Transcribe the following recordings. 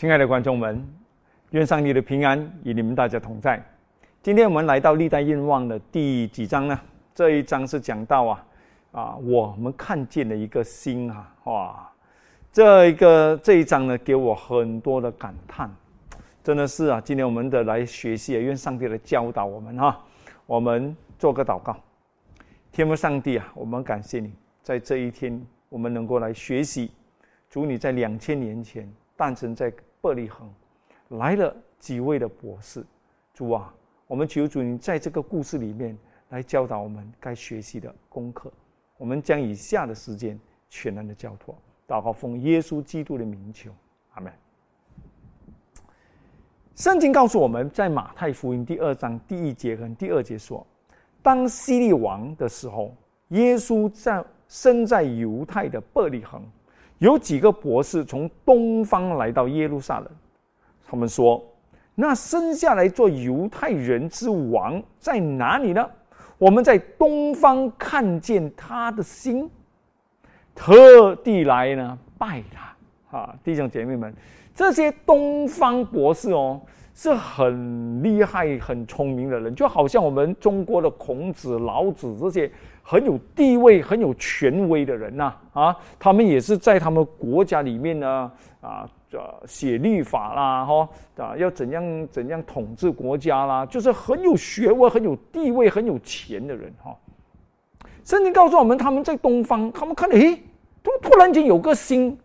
亲爱的观众们，愿上帝的平安与你们大家同在。今天我们来到历代愿望的第几章呢？这一章是讲到啊啊，我们看见了一个星啊，哇！这一个这一章呢，给我很多的感叹，真的是啊。今天我们的来学习，愿上帝来教导我们哈。我们做个祷告，天父上帝啊，我们感谢你在这一天，我们能够来学习。主你在两千年前诞生在。伯利恒来了几位的博士，主啊，我们求主你在这个故事里面来教导我们该学习的功课。我们将以下的时间全然的交托，祷告奉耶稣基督的名求，阿门。圣经告诉我们在马太福音第二章第一节跟第二节说，当希利王的时候，耶稣在生在犹太的伯利恒。有几个博士从东方来到耶路撒冷，他们说：“那生下来做犹太人之王在哪里呢？我们在东方看见他的心，特地来呢拜他。”啊，弟兄姐妹们，这些东方博士哦，是很厉害、很聪明的人，就好像我们中国的孔子、老子这些。很有地位、很有权威的人呐，啊，他们也是在他们国家里面呢，啊，呃，写律法啦，哈，啊，要怎样怎样统治国家啦，就是很有学问、很有地位、很有钱的人哈。圣经告诉我们，他们在东方，他们看，诶，突突然间有个星。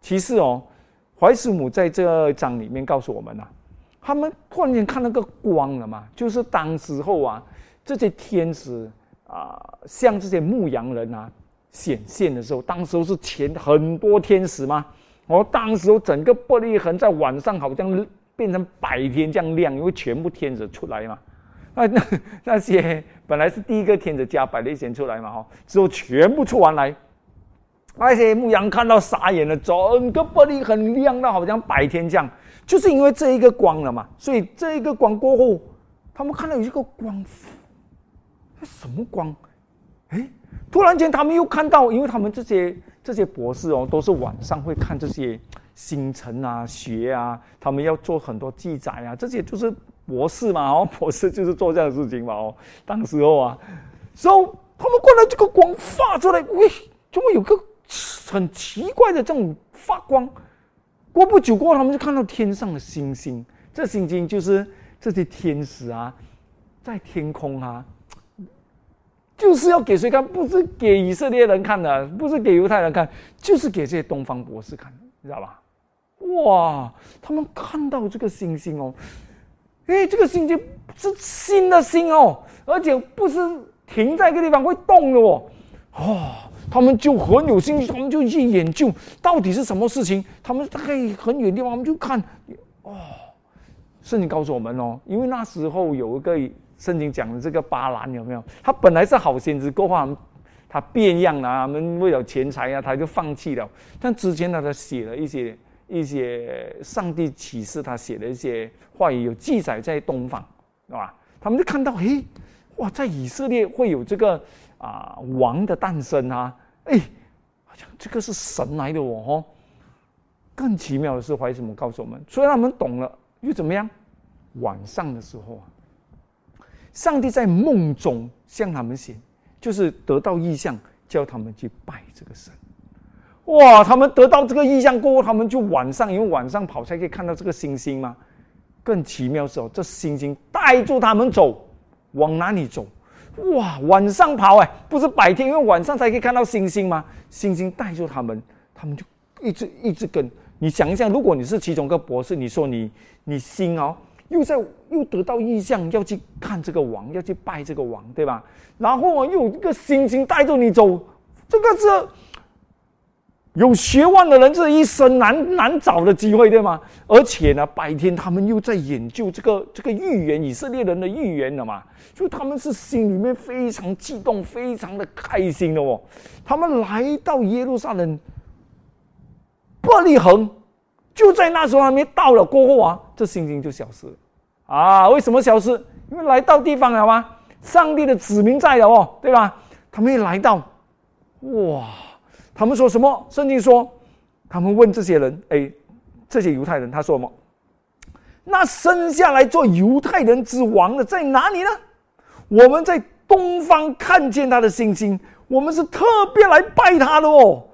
其实哦，怀斯母在这章里面告诉我们呐，他们突然间看那个光了嘛，就是当时候啊，这些天使。啊，像这些牧羊人啊显现的时候，当时候是前很多天使吗？哦，当时候整个玻璃痕在晚上好像变成白天这样亮，因为全部天使出来嘛。那那那些本来是第一个天使加百列先出来嘛，哈，之后全部出完来，那些牧羊看到傻眼了，整个玻璃很亮到好像白天这样，就是因为这一个光了嘛。所以这一个光过后，他们看到有一个光。什么光？哎，突然间他们又看到，因为他们这些这些博士哦，都是晚上会看这些星辰啊、学啊，他们要做很多记载啊，这些就是博士嘛哦，博士就是做这样的事情嘛哦。当时候啊，所以他们过来这个光发出来，喂，怎么有个很奇怪的这种发光？过不久过，他们就看到天上的星星，这星星就是这些天使啊，在天空啊。就是要给谁看？不是给以色列人看的，不是给犹太人看，就是给这些东方博士看的，你知道吧？哇，他们看到这个星星哦，哎，这个星星是新的星哦，而且不是停在一个地方会动的哦，哦，他们就很有兴趣，他们就去研究到底是什么事情。他们在很远地方，我们就看，哦，圣经告诉我们哦，因为那时候有一个。圣经讲的这个巴兰有没有？他本来是好先知，过后他变样了，他们为了钱财啊，他就放弃了。但之前呢，他写了一些一些上帝启示，他写的一些话语有记载在东方，是吧？他们就看到，嘿，哇，在以色列会有这个啊王的诞生啊，哎，好像这个是神来的哦。更奇妙的是，怀什么告诉我们？虽然他们懂了，又怎么样？晚上的时候啊。上帝在梦中向他们显，就是得到意象，叫他们去拜这个神。哇！他们得到这个意象过后，他们就晚上，因为晚上跑才可以看到这个星星嘛。更奇妙是哦，这星星带住他们走，往哪里走？哇！晚上跑哎，不是白天，因为晚上才可以看到星星吗？星星带住他们，他们就一直一直跟。你想一下，如果你是其中一个博士，你说你你心哦。又在又得到意向，要去看这个王，要去拜这个王，对吧？然后啊，又有一个星星带着你走，这个是有学问的人这一生难难找的机会，对吗？而且呢，白天他们又在研究这个这个预言，以色列人的预言了嘛，就他们是心里面非常激动，非常的开心的哦。他们来到耶路撒冷，伯利恒。就在那时候还没到了过后啊，这星星就消失了啊！为什么消失？因为来到地方了吗？上帝的子民在了哦，对吧？他们一来到，哇！他们说什么？圣经说，他们问这些人：“哎，这些犹太人，他说什么？那生下来做犹太人之王的在哪里呢？我们在东方看见他的星星，我们是特别来拜他的哦。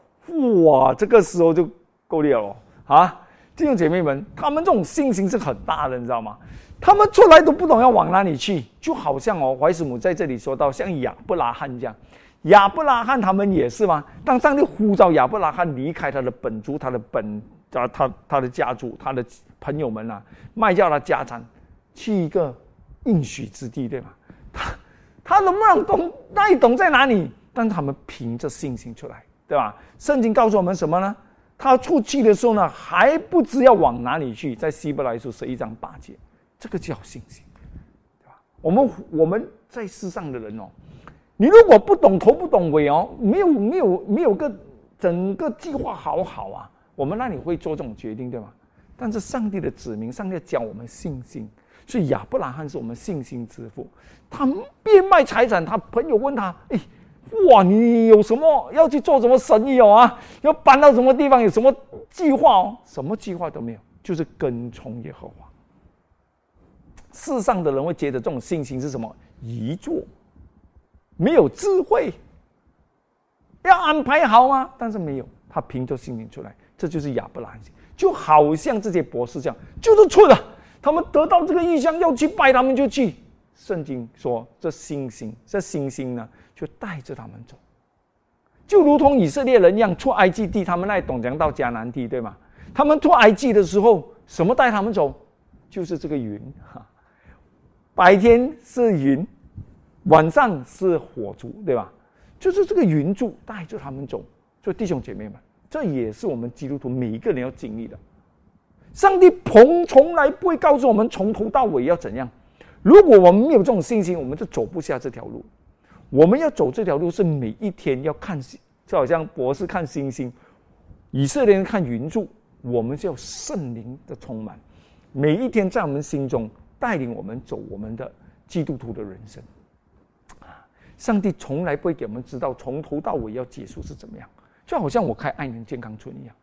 哇，这个时候就够力了啊！弟兄姐妹们，他们这种信心是很大的，你知道吗？他们出来都不懂要往哪里去，就好像哦，怀斯姆在这里说到，像亚伯拉罕这样，亚伯拉罕他们也是吗？当上帝呼召亚伯拉罕离开他的本族、他的本啊，他他的家族、他的朋友们啊，卖掉了家产，去一个应许之地，对吧？他他能不能懂？那你懂在哪里？但他们凭着信心出来，对吧？圣经告诉我们什么呢？他出去的时候呢，还不知要往哪里去。在希伯来书十一章八节，这个叫信心，对吧？我们我们在世上的人哦，你如果不懂头不懂尾哦，没有没有没有个整个计划好好啊，我们那里会做这种决定，对吗？但是上帝的子民，上帝教我们信心，所以亚伯拉罕是我们信心之父。他变卖财产，他朋友问他：“哎。”哇，你有什么要去做什么生意哦啊？要搬到什么地方？有什么计划哦？什么计划都没有，就是跟从耶和华。世上的人会觉得这种信心是什么？遗作，没有智慧，要安排好吗？但是没有，他凭着信心出来，这就是亚伯拉罕。就好像这些博士这样，就是错的。他们得到这个意向要去拜，他们就去。圣经说，这星星，这星星呢？就带着他们走，就如同以色列人一样，出埃及地，他们那懂讲到迦南地，对吗？他们出埃及的时候，什么带他们走？就是这个云哈。白天是云，晚上是火烛，对吧？就是这个云柱带着他们走。所以弟兄姐妹们，这也是我们基督徒每一个人要经历的。上帝从从来不会告诉我们从头到尾要怎样。如果我们没有这种信心，我们就走不下这条路。我们要走这条路，是每一天要看星，就好像博士看星星，以色列人看云柱。我们就要圣灵的充满，每一天在我们心中带领我们走我们的基督徒的人生。啊，上帝从来不会给我们知道从头到尾要结束是怎么样，就好像我开爱人健康村一样。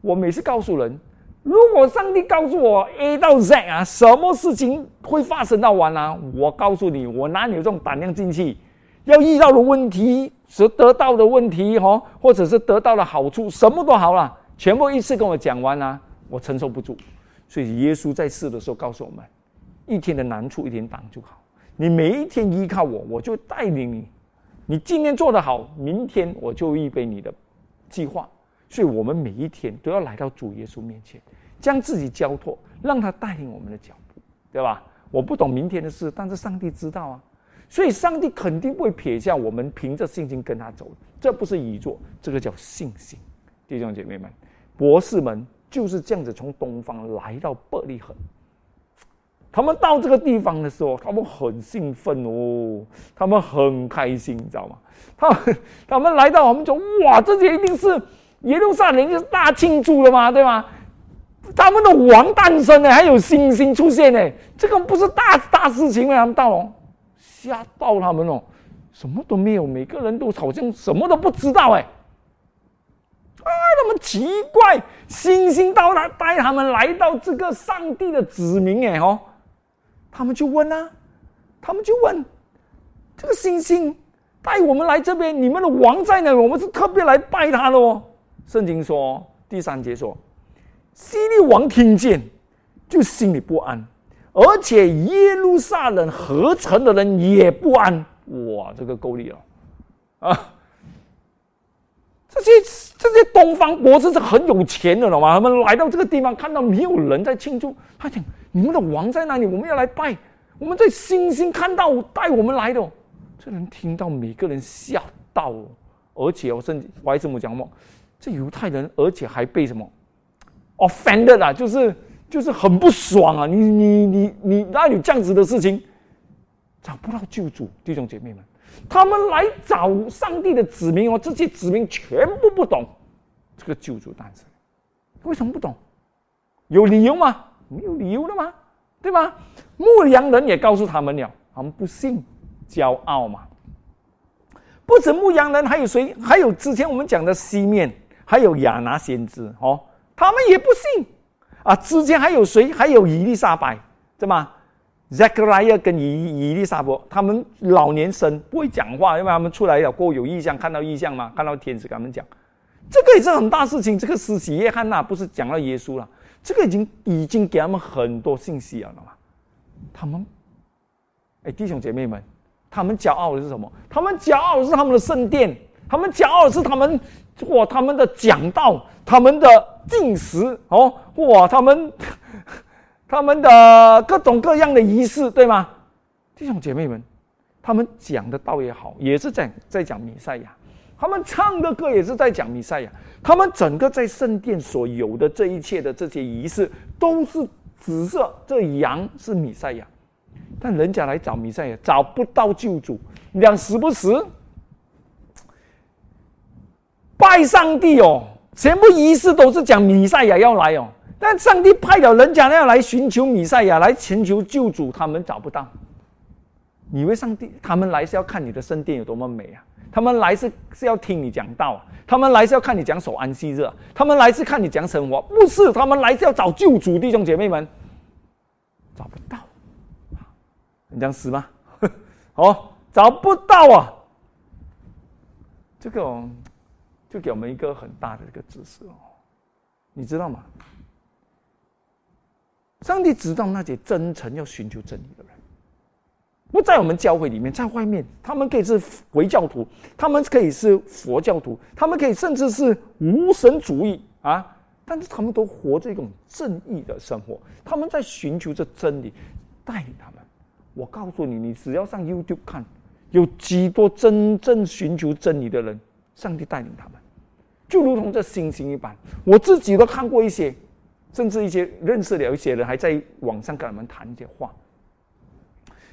我每次告诉人，如果上帝告诉我 A 到 Z 啊，什么事情会发生到完啊？我告诉你，我哪里有这种胆量进去？要遇到的问题，所得到的问题，哈，或者是得到的好处，什么都好了，全部一次跟我讲完啊，我承受不住。所以耶稣在世的时候告诉我们：一天的难处一天挡就好。你每一天依靠我，我就带领你。你今天做得好，明天我就预备你的计划。所以我们每一天都要来到主耶稣面前，将自己交托，让他带领我们的脚步，对吧？我不懂明天的事，但是上帝知道啊。所以，上帝肯定不会撇下我们，凭着信心跟他走。这不是遗作，这个叫信心。弟兄姐妹们，博士们就是这样子从东方来到伯利恒。他们到这个地方的时候，他们很兴奋哦，他们很开心，你知道吗？他们他们来到，我们就哇，这些一定是耶路撒冷就是大庆祝了嘛，对吗？他们的王诞生呢，还有星星出现呢，这个不是大大事情吗？他们到了。吓到他们哦，什么都没有，每个人都好像什么都不知道哎，啊，那么奇怪，星星到来带他们来到这个上帝的子民哎哦，他们就问啊，他们就问，这个星星带我们来这边，你们的王在哪？我们是特别来拜他的哦。圣经说第三节说，西利王听见，就心里不安。而且耶路撒冷合成的人也不安，哇，这个够力了，啊！这些这些东方国是是很有钱的了嘛？他们来到这个地方，看到没有人在庆祝，他讲：“你们的王在哪里？我们要来拜。”我们在星星看到带我们来的，这人听到每个人吓到，而且我甚至怀什么讲么？这犹太人，而且还被什么 offended 啊？就是。就是很不爽啊！你你你你，哪有这样子的事情？找不到救主，弟兄姐妹们，他们来找上帝的子民哦，这些子民全部不懂这个救主诞生，为什么不懂？有理由吗？没有理由的吗？对吧？牧羊人也告诉他们了，他们不信，骄傲嘛。不止牧羊人，还有谁？还有之前我们讲的西面，还有亚拿先知哦，他们也不信。啊，之间还有谁？还有伊丽莎白，对吗？Zachariah 跟伊伊丽莎伯，他们老年生不会讲话，因为他们出来了过后有异象，看到异象嘛，看到天使跟他们讲，这个也是很大事情。这个施洗约翰呐，不是讲到耶稣了，这个已经已经给他们很多信息了嘛。他们，哎，弟兄姐妹们，他们骄傲的是什么？他们骄傲的是他们的圣殿，他们骄傲的是他们哇，他们的讲道。他们的进食哦，哇，他们 他们的各种各样的仪式，对吗？弟兄姐妹们，他们讲的道也好，也是在在讲弥赛亚；他们唱的歌也是在讲弥赛亚。他们整个在圣殿所有的这一切的这些仪式，都是紫色，这羊是弥赛亚。但人家来找弥赛亚，找不到救主，两死不死，拜上帝哦。全部仪式都是讲弥赛亚要来哦，但上帝派了人家要来寻求弥赛亚，来寻求救主，他们找不到。你以为上帝他们来是要看你的圣殿有多么美啊？他们来是是要听你讲道啊，他们来是要看你讲守安息日，他们来是看你讲生活，不是他们来是要找救主，弟兄姐妹们，找不到，你讲死吗？哦，找不到啊，这个。就给我们一个很大的一个知识哦，你知道吗？上帝知道那些真诚要寻求真理的人，不在我们教会里面，在外面，他们可以是回教徒，他们可以是佛教徒，他们可以甚至是无神主义啊，但是他们都活着一种正义的生活，他们在寻求着真理，带领他们。我告诉你，你只要上 YouTube 看，有几多真正寻求真理的人，上帝带领他们。就如同这星星一般，我自己都看过一些，甚至一些认识了一些人，还在网上跟他们谈一些话。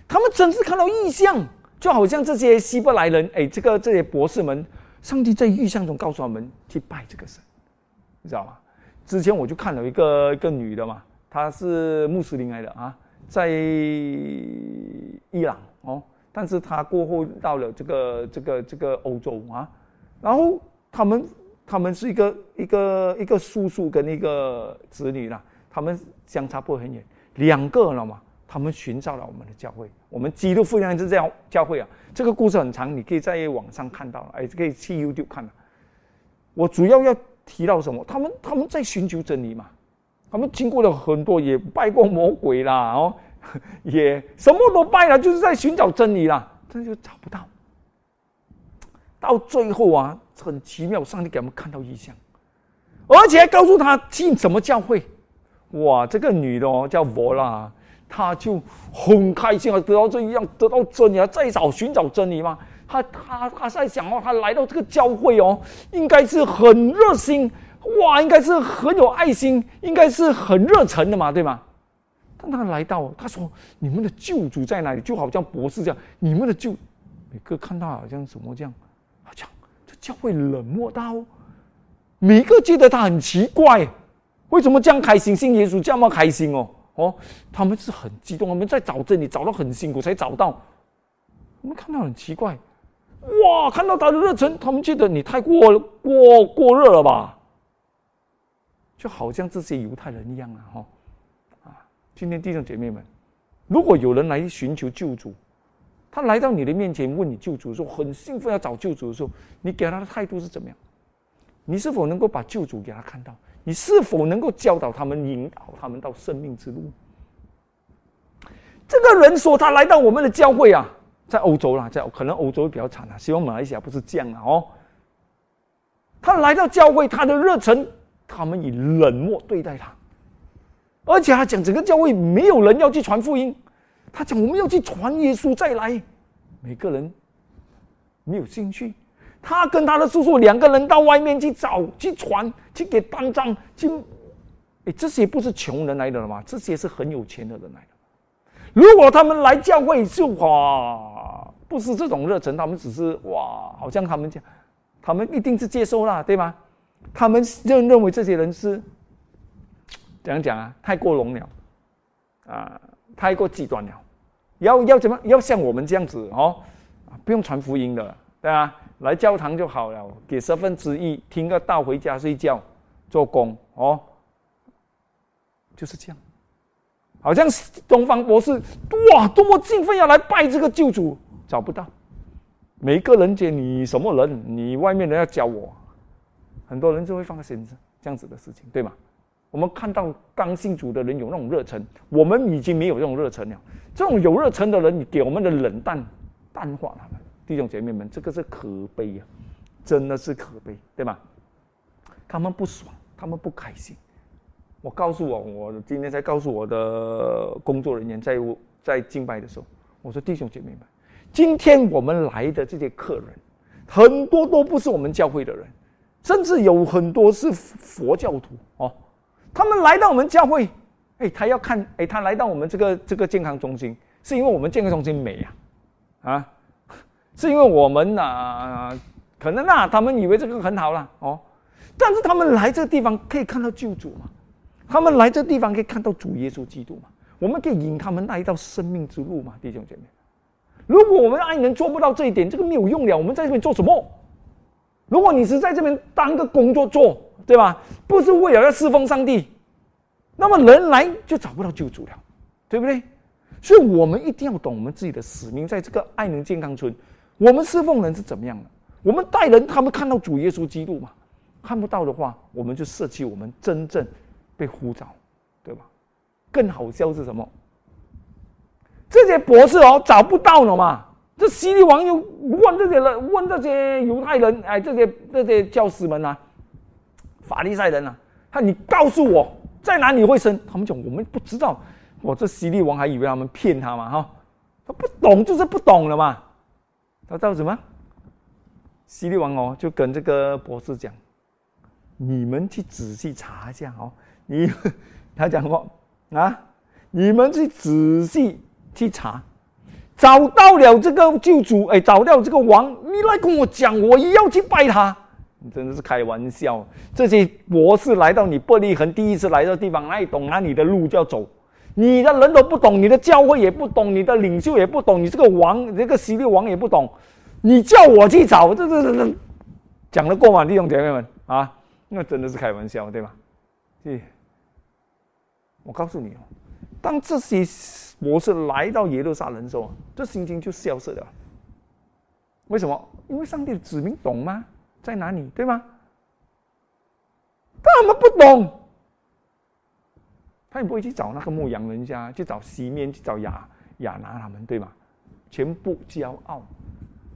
他们真是看到异象，就好像这些希伯来人，哎，这个这些博士们，上帝在异象中告诉他们去拜这个神，你知道吗？之前我就看了一个一个女的嘛，她是穆斯林来的啊，在伊朗哦，但是她过后到了这个这个这个欧洲啊，然后他们。他们是一个一个一个叔叔跟一个子女啦，他们相差不很远，两个了嘛。他们寻找了我们的教会，我们基督复兴是这样教会啊。这个故事很长，你可以在网上看到，哎，可以去 YouTube 看我主要要提到什么？他们他们在寻求真理嘛，他们经过了很多，也拜过魔鬼啦，哦，也什么都拜了，就是在寻找真理啦，但就找不到。到最后啊，很奇妙，上帝给我们看到异象，而且还告诉他进什么教会。哇，这个女的哦，叫博拉，她就很开心啊，得到这一样，得到真理啊，再找寻找真理嘛。她她她在想哦，她来到这个教会哦，应该是很热心，哇，应该是很有爱心，应该是很热忱的嘛，对吗？但他来到，他说：“你们的救主在哪里？”就好像博士这样，你们的救，每个看到好像什么这样。就会冷漠到，每一个觉得他很奇怪，为什么这样开心？信耶稣这么开心哦哦，他们是很激动，他们在找这里找到很辛苦才找到，我们看到很奇怪，哇，看到他的热忱，他们觉得你太过过过热了吧？就好像这些犹太人一样啊哈啊！今天弟兄姐妹们，如果有人来寻求救主。他来到你的面前问你救主的时候，很兴奋要找救主的时候，你给他的态度是怎么样？你是否能够把救主给他看到？你是否能够教导他们、引导他们到生命之路？这个人说他来到我们的教会啊，在欧洲啦，在可能欧洲比较惨啊，希望马来西亚不是这样啊哦。他来到教会，他的热忱，他们以冷漠对待他，而且他讲整个教会没有人要去传福音。他讲：“我们要去传耶稣再来。”每个人没有兴趣。他跟他的叔叔两个人到外面去找、去传、去给当章、去……哎，这些不是穷人来的了吗？这些是很有钱的人来的。如果他们来教会，就哇，不是这种热忱，他们只是哇，好像他们讲，他们一定是接受了，对吗？他们认认为这些人是怎样讲啊？太过笼了啊！太过极端了，要要怎么要像我们这样子哦，不用传福音的，对吧？来教堂就好了，给十分之一听个道，回家睡觉，做工哦。就是这样。好像东方博士哇，多么兴奋要来拜这个救主，找不到。每个人讲你什么人，你外面人要教我，很多人就会放心这样子的事情，对吗？我们看到刚信主的人有那种热忱，我们已经没有这种热忱了。这种有热忱的人，你给我们的冷淡淡化他们，弟兄姐妹们，这个是可悲呀，真的是可悲，对吧？他们不爽，他们不开心。我告诉我，我今天才告诉我的工作人员，在在敬拜的时候，我说弟兄姐妹们，今天我们来的这些客人，很多都不是我们教会的人，甚至有很多是佛教徒哦。他们来到我们教会，哎，他要看，哎，他来到我们这个这个健康中心，是因为我们健康中心美呀，啊，是因为我们呐，可能呐，他们以为这个很好了哦，但是他们来这个地方可以看到救主嘛。他们来这地方可以看到主耶稣基督嘛？我们可以引他们来到生命之路嘛，弟兄姐妹。如果我们爱人做不到这一点，这个没有用了。我们在这边做什么？如果你是在这边当个工作做，对吧？不是为了要侍奉上帝，那么人来就找不到救主了，对不对？所以我们一定要懂我们自己的使命，在这个爱能健康村，我们侍奉人是怎么样的？我们带人，他们看到主耶稣基督嘛？看不到的话，我们就舍弃我们真正。被呼召，对吧？更好笑是什么？这些博士哦找不到了嘛？这希律王又问这些人，问这些犹太人，哎，这些这些教师们啊，法利赛人啊，他你告诉我在哪里会生？他们讲我们不知道。我这希律王还以为他们骗他嘛？哈，他不懂就是不懂了嘛。他叫什么？希律王哦，就跟这个博士讲，你们去仔细查一下哦。你他讲过啊，你们去仔细去查，找到了这个救主，哎，找到这个王，你来跟我讲，我也要去拜他。你真的是开玩笑！这些博士来到你伯利恒，第一次来到地方，哪里懂哪里的路就要走，你的人都不懂，你的教会也不懂，你的领袖也不懂，你这个王，这个希律王也不懂，你叫我去找，这这这这讲得过吗，弟兄姐妹们啊？那真的是开玩笑，对吧？对。我告诉你哦，当这些博士来到耶路撒冷的时候，这心情就消失了。为什么？因为上帝的子民懂吗？在哪里？对吗？他们不懂，他也不会去找那个牧羊人家，去找西面，去找亚亚拿他们，对吗？全部骄傲，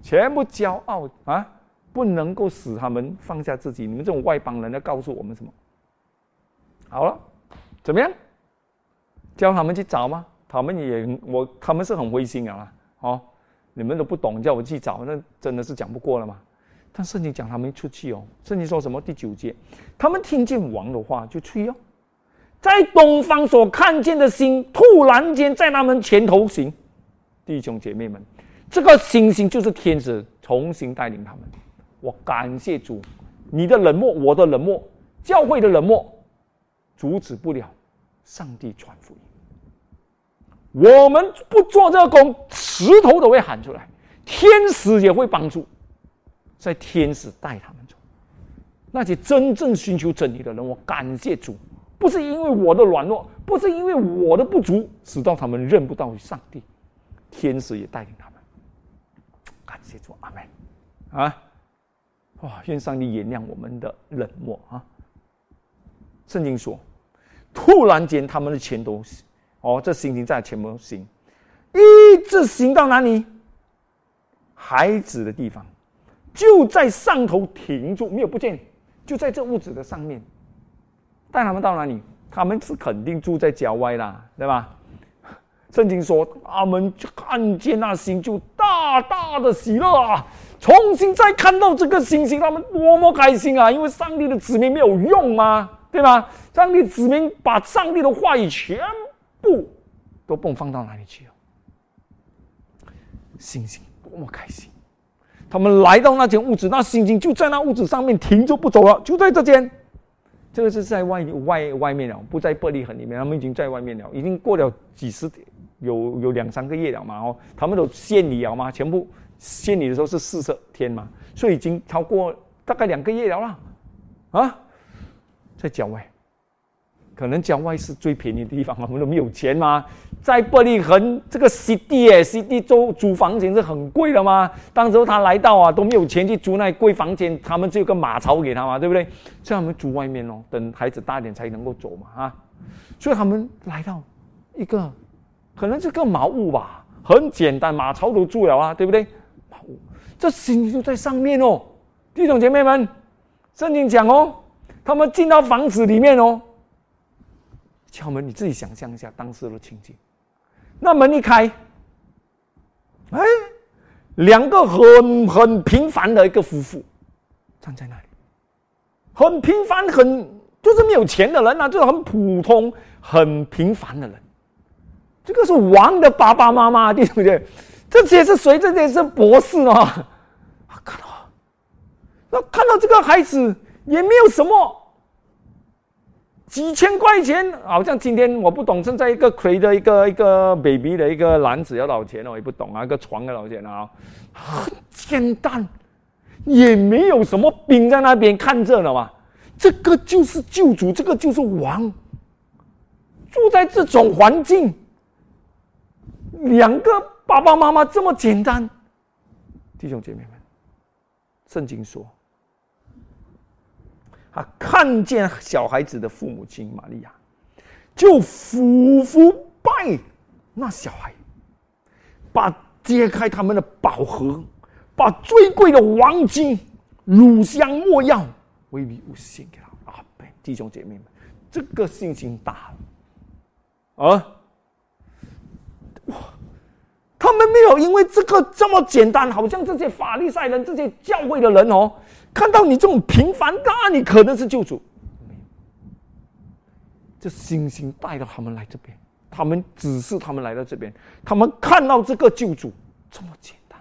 全部骄傲啊！不能够使他们放下自己。你们这种外邦人要告诉我们什么？好了，怎么样？叫他们去找吗？他们也我他们是很灰心啊！哦，你们都不懂，叫我去找，那真的是讲不过了嘛。但圣经讲他们出去哦，圣经说什么？第九节，他们听见王的话就去哦，在东方所看见的星，突然间在他们前头行。弟兄姐妹们，这个星星就是天使重新带领他们。我感谢主，你的冷漠，我的冷漠，教会的冷漠，阻止不了。上帝传福音，我们不做这个工，石头都会喊出来，天使也会帮助，在天使带他们走。那些真正寻求真理的人，我感谢主，不是因为我的软弱，不是因为我的不足，使到他们认不到上帝，天使也带领他们。感谢主，阿门。啊，哇！愿上帝原谅我们的冷漠啊。圣经说。突然间，他们的前头，哦，这行星在前头行，一直行到哪里？孩子的地方，就在上头停住，没有不见，就在这屋子的上面。带他们到哪里？他们是肯定住在郊外啦，对吧？圣经说，他们看见那星，就大大的喜乐啊！重新再看到这个星星，他们多么开心啊！因为上帝的子民没有用吗？对吧？上帝子民把上帝的话语全部都迸放到哪里去了？星星多么开心！他们来到那间屋子，那星星就在那屋子上面停着不走了，就在这间。这个是在外外外面了，不在玻璃盒里面。他们已经在外面了，已经过了几十有有两三个月了嘛。哦，他们都献礼了嘛，全部献礼的时候是四十天嘛，所以已经超过大概两个月了啦。啊！在郊外，可能郊外是最便宜的地方，我们都没有钱吗？在伯利恒这个 CD 哎，CD 租租房钱是很贵的吗？当时候他来到啊，都没有钱去租那贵房间，他们只有个马槽给他嘛，对不对？所以他们住外面哦，等孩子大点才能够走嘛啊。所以他们来到一个可能是个茅屋吧，很简单，马槽都住了啊，对不对？茅屋，这心就在上面哦。弟兄姐妹们，圣经讲哦，他们进到房子里面哦。敲门，你自己想象一下当时的情景。那门一开，哎，两个很很平凡的一个夫妇站在那里，很平凡，很就是没有钱的人啊，就是很普通、很平凡的人。这个是王的爸爸妈妈，对不对？这些是谁？这些是博士啊！看到，那看到这个孩子也没有什么。几千块钱，好像今天我不懂，现在一个亏的一个一个 baby 的一个篮子要多少钱？我也不懂啊，一个床要多少钱啊？很简单，也没有什么兵在那边看着呢嘛。这个就是救主，这个就是王，住在这种环境，两个爸爸妈妈这么简单，弟兄姐妹们，圣经说。他看见小孩子的父母亲玛利亚，就俯伏拜那小孩，把揭开他们的宝盒，把最贵的黄金、乳香、没药，微礼物献给他。啊，弟兄姐妹们，这个信心大了啊！哇，他们没有因为这个这么简单，好像这些法利赛人、这些教会的人哦。看到你这种平凡，那你可能是救主。这星星带着他们来这边，他们只是他们来到这边，他们看到这个救主这么简单，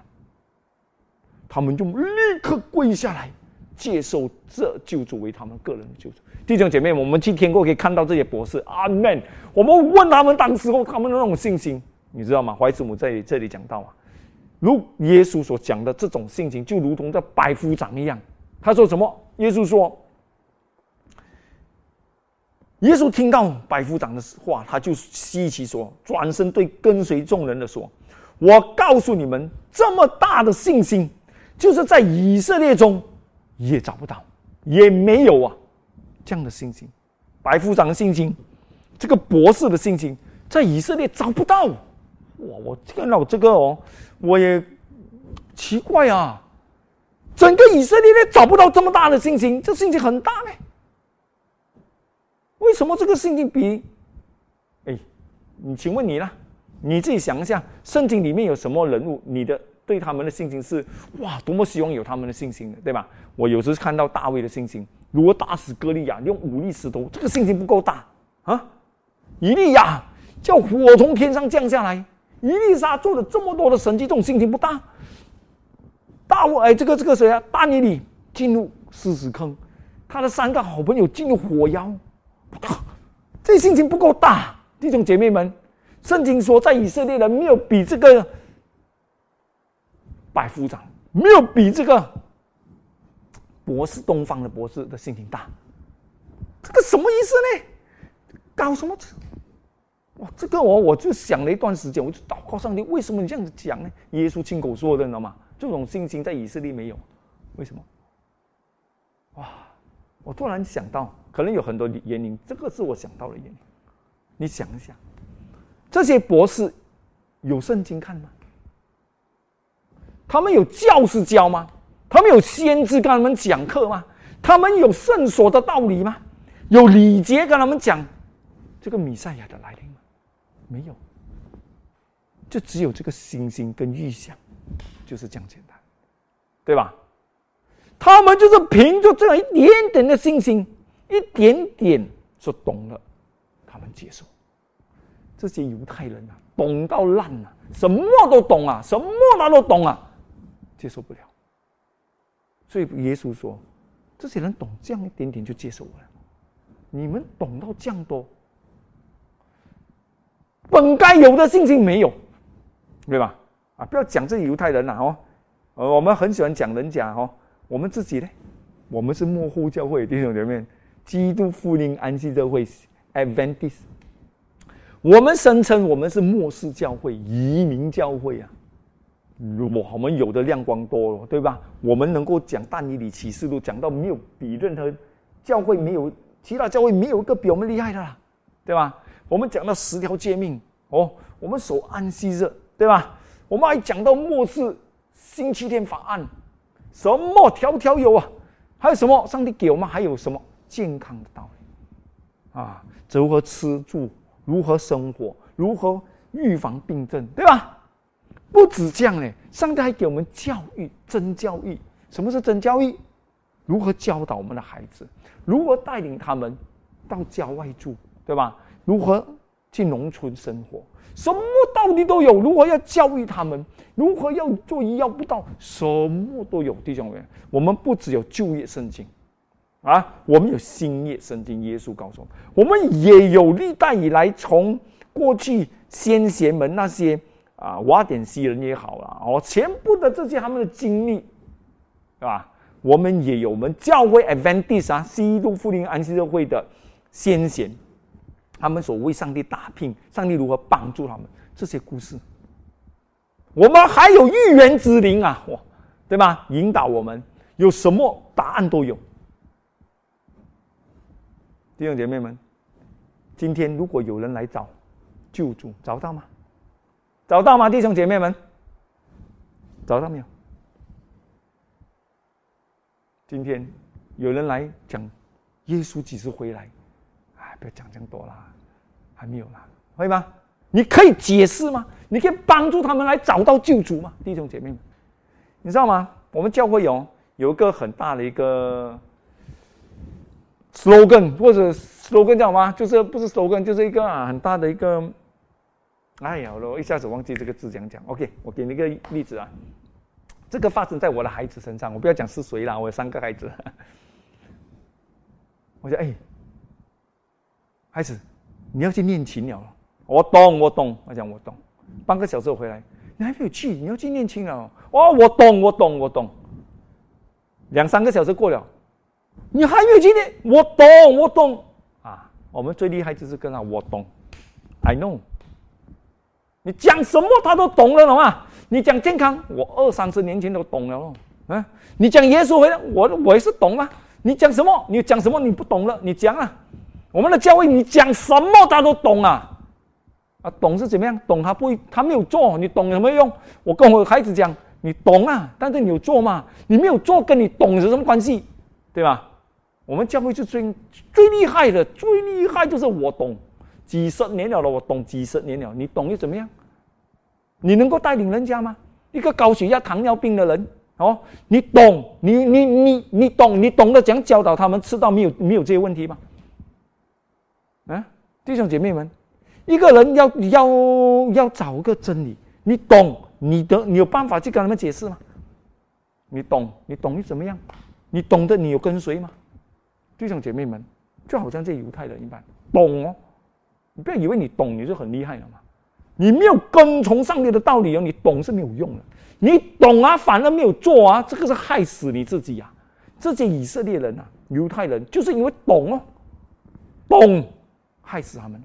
他们就立刻跪下来接受这救主为他们个人的救主。弟兄姐妹，我们去天国可以看到这些博士，阿门。我们问他们当时候他们的那种信心，你知道吗？怀慈母在这里讲到啊，如耶稣所讲的这种信心，就如同这百夫长一样。他说什么？耶稣说：“耶稣听到百夫长的话，他就稀奇说，转身对跟随众人的说：‘我告诉你们，这么大的信心，就是在以色列中也找不到，也没有啊这样的信心。百夫长的信心，这个博士的信心，在以色列找不到。哇！我看到这个哦，我也奇怪啊。”整个以色列呢找不到这么大的信心，这信心很大呢。为什么这个信心比？哎，你请问你呢？你自己想一下，圣经里面有什么人物？你的对他们的信心是哇，多么希望有他们的信心的，对吧？我有时看到大卫的信心，如果打死歌利亚用武力石头，这个信心不够大啊！以利亚叫火从天上降下来，伊丽莎做了这么多的神迹，这种心情不大。大卫，哎，这个这个谁啊？大尼里进入狮子坑，他的三个好朋友进入火窑，这心情不够大。弟兄姐妹们，圣经说，在以色列人没有比这个百夫长，没有比这个博士东方的博士的心情大。这个什么意思呢？搞什么？哇，这个我我就想了一段时间，我就祷告上帝，为什么你这样子讲呢？耶稣亲口说的，你知道吗？这种信心在以色列没有，为什么？哇！我突然想到，可能有很多原因，这个是我想到的原因。你想一想，这些博士有圣经看吗？他们有教师教吗？他们有先知跟他们讲课吗？他们有圣所的道理吗？有礼节跟他们讲这个米赛亚的来临吗？没有，就只有这个星星跟预想。就是这样简单，对吧？他们就是凭着这样一点点的信心，一点点说懂了，他们接受。这些犹太人啊，懂到烂了，什么都懂啊，什么他都懂啊，接受不了。所以耶稣说：“这些人懂这样一点点就接受我了，你们懂到这样多，本该有的信心没有，对吧？”啊不要讲这犹太人了哦，呃，我们很喜欢讲人家哦，我们自己呢，我们是幕后教会弟兄姐妹，基督福音安息教会 Adventist。我们声称我们是末世教会、移民教会啊。我我们有的亮光多了，对吧？我们能够讲但以理启示录，讲到没有比任何教会没有，其他教会没有一个比我们厉害的啦，对吧？我们讲到十条诫命哦，我们守安息日，对吧？我们还讲到末世星期天法案，什么条条有啊？还有什么？上帝给我们还有什么健康的道理啊？如何吃住？如何生活？如何预防病症？对吧？不止这样呢，上帝还给我们教育，真教育。什么是真教育？如何教导我们的孩子？如何带领他们到郊外住，对吧？如何去农村生活？什么道理都有。如何要教育他们？如何要做医药不到？什么都有，弟兄们。我们不只有就业圣经，啊，我们有新业圣经。耶稣告诉我们，我们也有历代以来从过去先贤们那些。啊，瓦点西人也好了，哦，全部的这些他们的经历，对吧？我们也有我们教会 Adventist 啊，西都福音安息日会的先贤，他们所为上帝打拼，上帝如何帮助他们这些故事。我们还有预言之灵啊，哇，对吧？引导我们，有什么答案都有。弟兄姐妹们，今天如果有人来找救助，找到吗？找到吗，弟兄姐妹们？找到没有？今天有人来讲耶稣几时回来？哎，不要讲这么多啦，还没有啦，会吗？你可以解释吗？你可以帮助他们来找到救主吗，弟兄姐妹们？你知道吗？我们教会有有一个很大的一个 slogan，或者 slogan 叫什么？就是不是 slogan，就是一个啊很大的一个。哎呀，我一下子忘记这个字讲讲。OK，我给你一个例子啊，这个发生在我的孩子身上，我不要讲是谁啦，我有三个孩子。我说：“哎，孩子，你要去练琴了。”我懂，我懂。我讲我懂。半个小时回来，你还没有去？你要去练琴了？哦，我懂，我懂，我懂。两三个小时过了，你还没有去练？我懂，我懂。啊，我们最厉害就是跟他我懂，I know。你讲什么他都懂了，懂吗？你讲健康，我二三十年前都懂了咯。啊，你讲耶稣回来，我我也是懂啊。你讲什么？你讲什么？你不懂了，你讲啊。我们的教会，你讲什么他都懂啊。啊，懂是怎么样？懂他不会，他没有做，你懂有什么用？我跟我孩子讲，你懂啊，但是你有做吗？你没有做，跟你懂有什么关系？对吧？我们教会是最最厉害的，最厉害就是我懂。几十年了了，我懂几十年了，你懂又怎么样？你能够带领人家吗？一个高血压、糖尿病的人哦，你懂？你你你你懂？你懂得怎样教导他们吃到没有没有这些问题吗？啊，弟兄姐妹们，一个人要要要找个真理，你懂？你的你有办法去跟他们解释吗？你懂？你懂又怎么样？你懂得你有跟随吗？弟兄姐妹们，就好像这犹太人一般，懂哦。你不要以为你懂你就很厉害了嘛！你没有跟从上帝的道理哦，你懂是没有用的。你懂啊，反而没有做啊，这个是害死你自己呀！这些以色列人啊，犹太人就是因为懂哦，懂害死他们。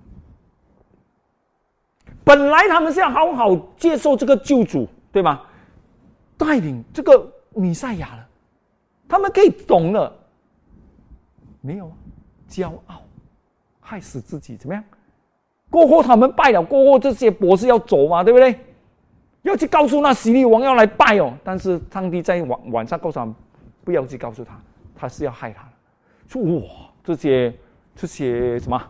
本来他们是要好好接受这个救主，对吗？带领这个弥赛亚了，他们可以懂了，没有骄傲，害死自己，怎么样？过后他们拜了，过后这些博士要走嘛，对不对？要去告诉那洗利王要来拜哦。但是上帝在晚晚上告诉他们，不要去告诉他，他是要害他的。说哇，这些这些什么，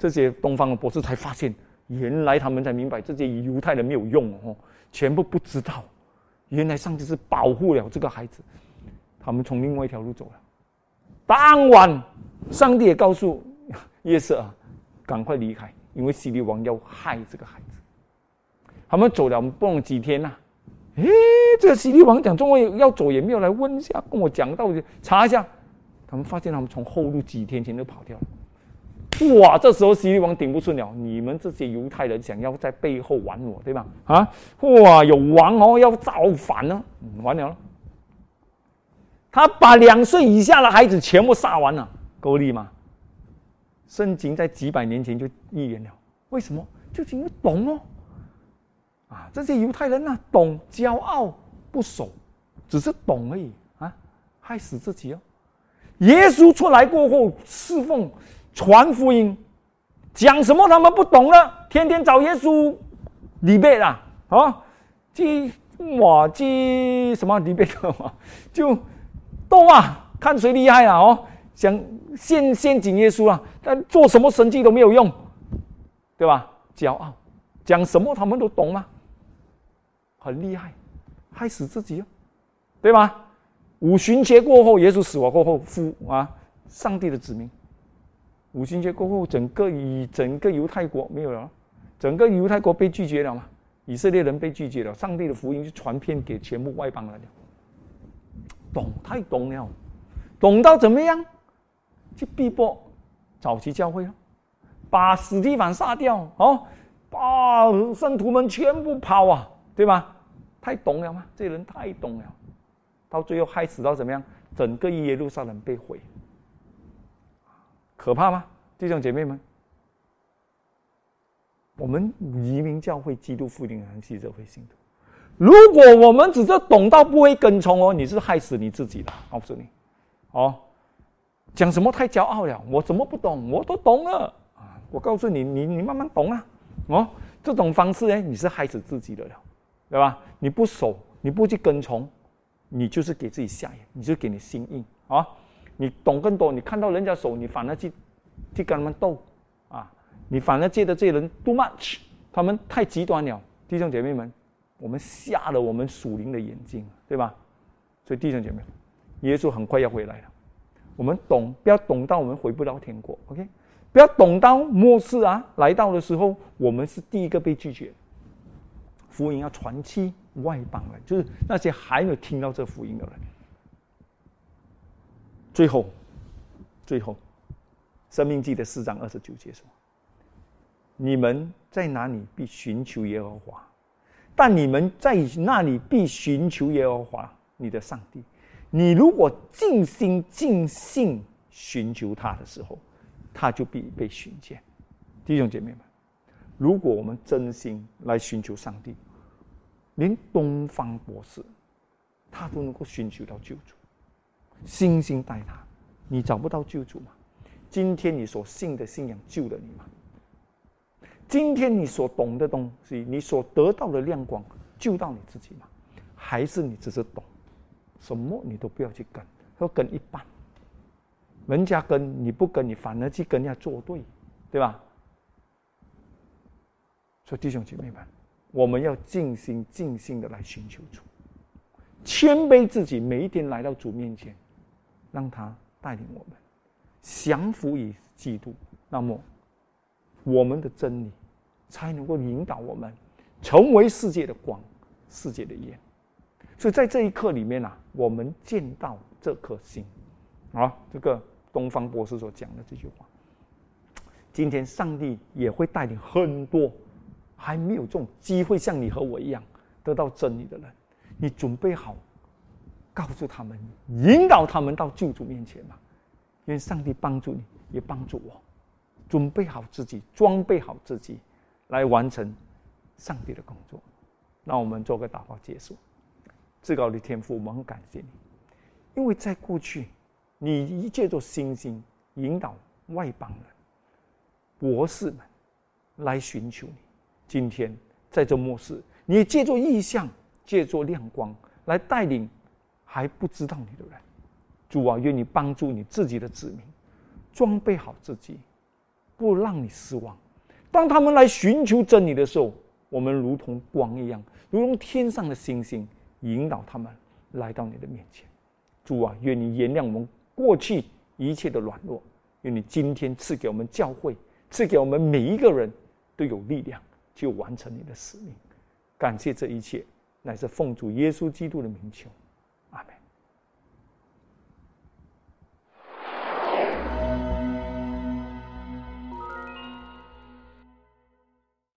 这些东方的博士才发现，原来他们才明白这些犹太人没有用哦，全部不知道，原来上帝是保护了这个孩子，他们从另外一条路走了。当晚，上帝也告诉约瑟啊。赶快离开，因为西利王要害这个孩子。他们走了不几天呐？诶，这个西利王讲中文要走，也没有来问一下，跟我讲道理，查一下。他们发现他们从后路几天前就跑掉了。哇！这时候西利王顶不顺了，你们这些犹太人想要在背后玩我，对吧？啊！哇！有王哦要造反呢，完了。他把两岁以下的孩子全部杀完了，够力吗？圣经在几百年前就预言了，为什么？就是因为懂哦。啊，这些犹太人呐，懂骄傲不守，只是懂而已啊，害死自己哦。耶稣出来过后，侍奉传福音，讲什么他们不懂了，天天找耶稣礼拜啦啊，去哇去什么礼拜的嘛，就斗啊，看谁厉害啊哦，想陷陷阱耶稣啊，但做什么神迹都没有用，对吧？骄傲，讲什么他们都懂吗？很厉害，害死自己哦，对吗？五旬节过后，耶稣死亡过后，复啊，上帝的子民。五旬节过后，整个以整个犹太国没有了，整个犹太国被拒绝了嘛？以色列人被拒绝了，上帝的福音就传遍给全部外邦人了。懂，太懂了，懂到怎么样？去逼迫早期教会啊，把史蒂凡杀掉哦，把圣徒们全部跑啊！对吧？太懂了吗？这人太懂了，到最后害死到怎么样？整个耶路撒冷被毁，可怕吗？弟兄姐妹们，我们移民教会基督复临安息社会信徒，如果我们只是懂到不会跟从哦，你是害死你自己的，告诉你，哦，讲什么太骄傲了？我怎么不懂？我都懂了啊！我告诉你，你你慢慢懂啊！哦，这种方式呢，你是害死自己的了。对吧？你不守，你不去跟从，你就是给自己下眼，你就给你心硬啊！你懂更多，你看到人家手，你反而去去跟他们斗啊！你反而觉得这些人 too much，他们太极端了。弟兄姐妹们，我们瞎了我们属灵的眼睛，对吧？所以弟兄姐妹，耶稣很快要回来了。我们懂，不要懂到我们回不到天国，OK？不要懂到末世啊来到的时候，我们是第一个被拒绝。福音要传去外邦人，就是那些还没有听到这福音的人。最后，最后，《生命记》的四章二十九节说：“你们在哪里必寻求耶和华？但你们在那里必寻求耶和华你的上帝。你如果尽心尽性寻求他的时候，他就必被寻见。”弟兄姐妹们，如果我们真心来寻求上帝，连东方博士，他都能够寻求到救主，星星带他，你找不到救主吗？今天你所信的信仰救了你吗？今天你所懂的东西，你所得到的亮光，救到你自己吗？还是你只是懂，什么你都不要去跟，要跟一半，人家跟你不跟，你反而去跟人家作对，对吧？所以弟兄姐妹们。我们要尽心尽心的来寻求主，谦卑自己，每一天来到主面前，让他带领我们降服于基督，那么我们的真理才能够引导我们成为世界的光，世界的盐。所以在这一刻里面啊，我们见到这颗心啊，这个东方博士所讲的这句话，今天上帝也会带领很多。还没有这种机会，像你和我一样得到真理的人，你准备好告诉他们，引导他们到救主面前嘛？愿上帝帮助你，也帮助我，准备好自己，装备好自己，来完成上帝的工作。那我们做个祷告结束。至高的天父，我们很感谢你，因为在过去，你一借着星星引导外邦人、博士们来寻求你。今天在这末世，你借助意象，借助亮光来带领还不知道你的人。主啊，愿你帮助你自己的子民，装备好自己，不让你失望。当他们来寻求真理的时候，我们如同光一样，如同天上的星星，引导他们来到你的面前。主啊，愿你原谅我们过去一切的软弱，愿你今天赐给我们教会，赐给我们每一个人都有力量。就完成你的使命，感谢这一切，乃是奉主耶稣基督的名求。